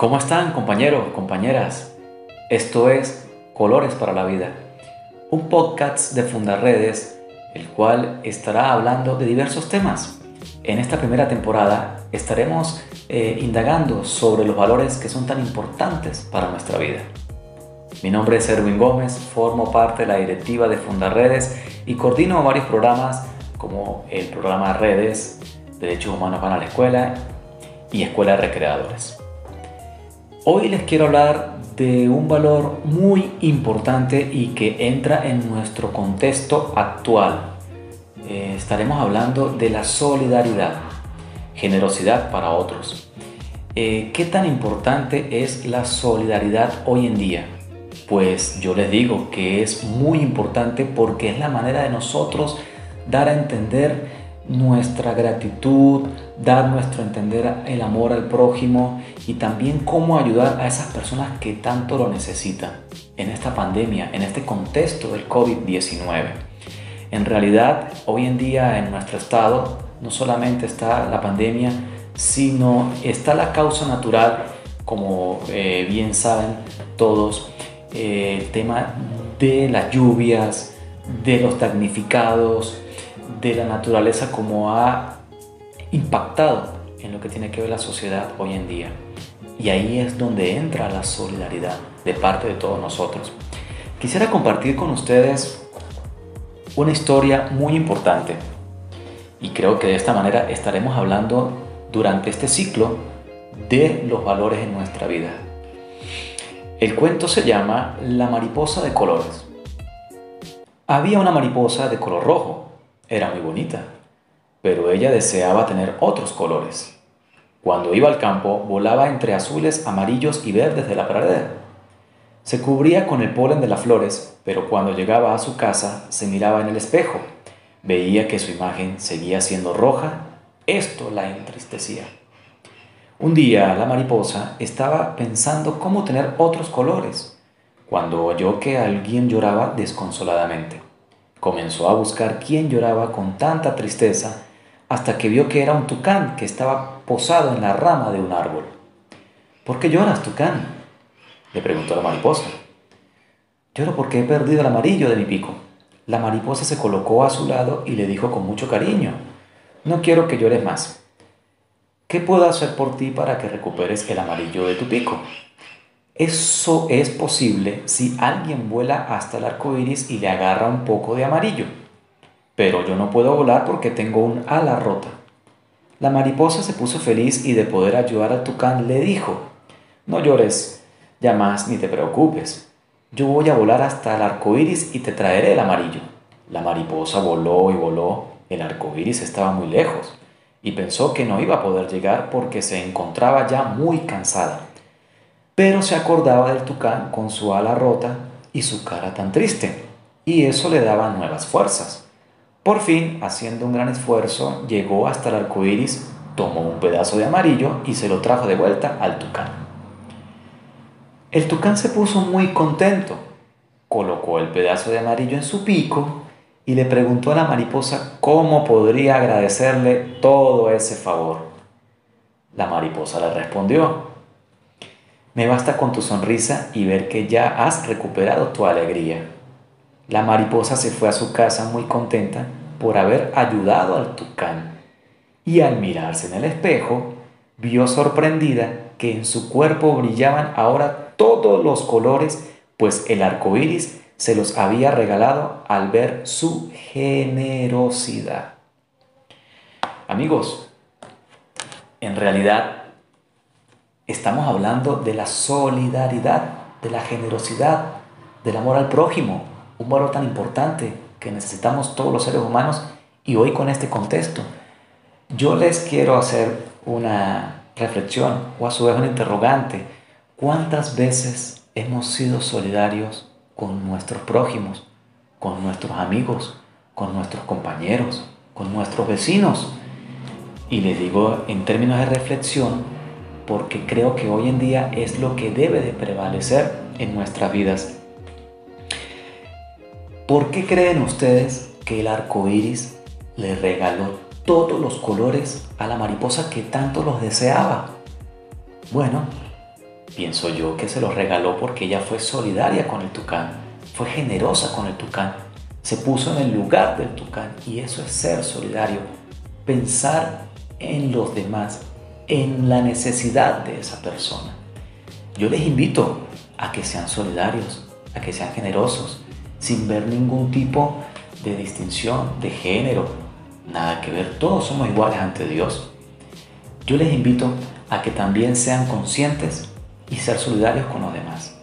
¿Cómo están compañeros, compañeras? Esto es Colores para la Vida, un podcast de Fundarredes, el cual estará hablando de diversos temas. En esta primera temporada estaremos eh, indagando sobre los valores que son tan importantes para nuestra vida. Mi nombre es Erwin Gómez, formo parte de la directiva de Fundarredes y coordino varios programas como el programa Redes, Derechos Humanos van a la Escuela y Escuela de Recreadores. Hoy les quiero hablar de un valor muy importante y que entra en nuestro contexto actual. Eh, estaremos hablando de la solidaridad, generosidad para otros. Eh, ¿Qué tan importante es la solidaridad hoy en día? Pues yo les digo que es muy importante porque es la manera de nosotros dar a entender nuestra gratitud, dar nuestro entender el amor al prójimo y también cómo ayudar a esas personas que tanto lo necesitan en esta pandemia, en este contexto del COVID-19. En realidad, hoy en día en nuestro estado no solamente está la pandemia, sino está la causa natural, como eh, bien saben todos, eh, el tema de las lluvias, de los damnificados, de la naturaleza como ha impactado en lo que tiene que ver la sociedad hoy en día. Y ahí es donde entra la solidaridad de parte de todos nosotros. Quisiera compartir con ustedes una historia muy importante y creo que de esta manera estaremos hablando durante este ciclo de los valores en nuestra vida. El cuento se llama La mariposa de colores. Había una mariposa de color rojo era muy bonita, pero ella deseaba tener otros colores. Cuando iba al campo, volaba entre azules, amarillos y verdes de la pradera. Se cubría con el polen de las flores, pero cuando llegaba a su casa se miraba en el espejo. Veía que su imagen seguía siendo roja. Esto la entristecía. Un día la mariposa estaba pensando cómo tener otros colores, cuando oyó que alguien lloraba desconsoladamente. Comenzó a buscar quién lloraba con tanta tristeza hasta que vio que era un tucán que estaba posado en la rama de un árbol. ¿Por qué lloras, tucán? le preguntó la mariposa. Lloro porque he perdido el amarillo de mi pico. La mariposa se colocó a su lado y le dijo con mucho cariño, no quiero que llores más. ¿Qué puedo hacer por ti para que recuperes el amarillo de tu pico? Eso es posible si alguien vuela hasta el arco iris y le agarra un poco de amarillo. Pero yo no puedo volar porque tengo un ala rota. La mariposa se puso feliz y de poder ayudar al tucán le dijo: No llores, ya más ni te preocupes. Yo voy a volar hasta el arco iris y te traeré el amarillo. La mariposa voló y voló. El arco iris estaba muy lejos y pensó que no iba a poder llegar porque se encontraba ya muy cansada pero se acordaba del tucán con su ala rota y su cara tan triste, y eso le daba nuevas fuerzas. Por fin, haciendo un gran esfuerzo, llegó hasta el arco iris, tomó un pedazo de amarillo y se lo trajo de vuelta al tucán. El tucán se puso muy contento, colocó el pedazo de amarillo en su pico y le preguntó a la mariposa cómo podría agradecerle todo ese favor. La mariposa le respondió, me basta con tu sonrisa y ver que ya has recuperado tu alegría. La mariposa se fue a su casa muy contenta por haber ayudado al tucán y al mirarse en el espejo vio sorprendida que en su cuerpo brillaban ahora todos los colores, pues el arco iris se los había regalado al ver su generosidad. Amigos, en realidad estamos hablando de la solidaridad, de la generosidad, del amor al prójimo, un valor tan importante que necesitamos todos los seres humanos y hoy con este contexto. Yo les quiero hacer una reflexión o a su vez un interrogante. ¿Cuántas veces hemos sido solidarios con nuestros prójimos, con nuestros amigos, con nuestros compañeros, con nuestros vecinos? Y les digo en términos de reflexión, porque creo que hoy en día es lo que debe de prevalecer en nuestras vidas. ¿Por qué creen ustedes que el arco iris le regaló todos los colores a la mariposa que tanto los deseaba? Bueno, Pienso yo que se los regaló porque ella fue solidaria con el tucán, fue generosa con el tucán, se puso en el lugar del tucán y eso es ser solidario, pensar en los demás, en la necesidad de esa persona. Yo les invito a que sean solidarios, a que sean generosos, sin ver ningún tipo de distinción de género, nada que ver, todos somos iguales ante Dios. Yo les invito a que también sean conscientes y ser solidarios con los demás.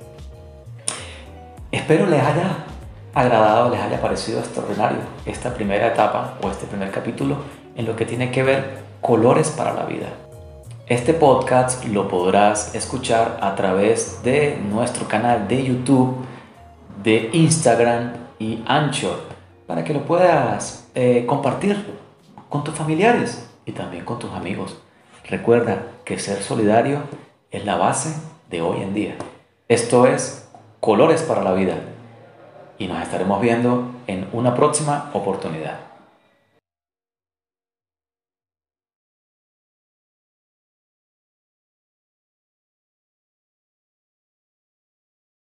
Espero les haya agradado, les haya parecido extraordinario esta primera etapa o este primer capítulo en lo que tiene que ver colores para la vida. Este podcast lo podrás escuchar a través de nuestro canal de YouTube, de Instagram y Anchor, para que lo puedas eh, compartir con tus familiares y también con tus amigos. Recuerda que ser solidario es la base de hoy en día. Esto es Colores para la Vida y nos estaremos viendo en una próxima oportunidad.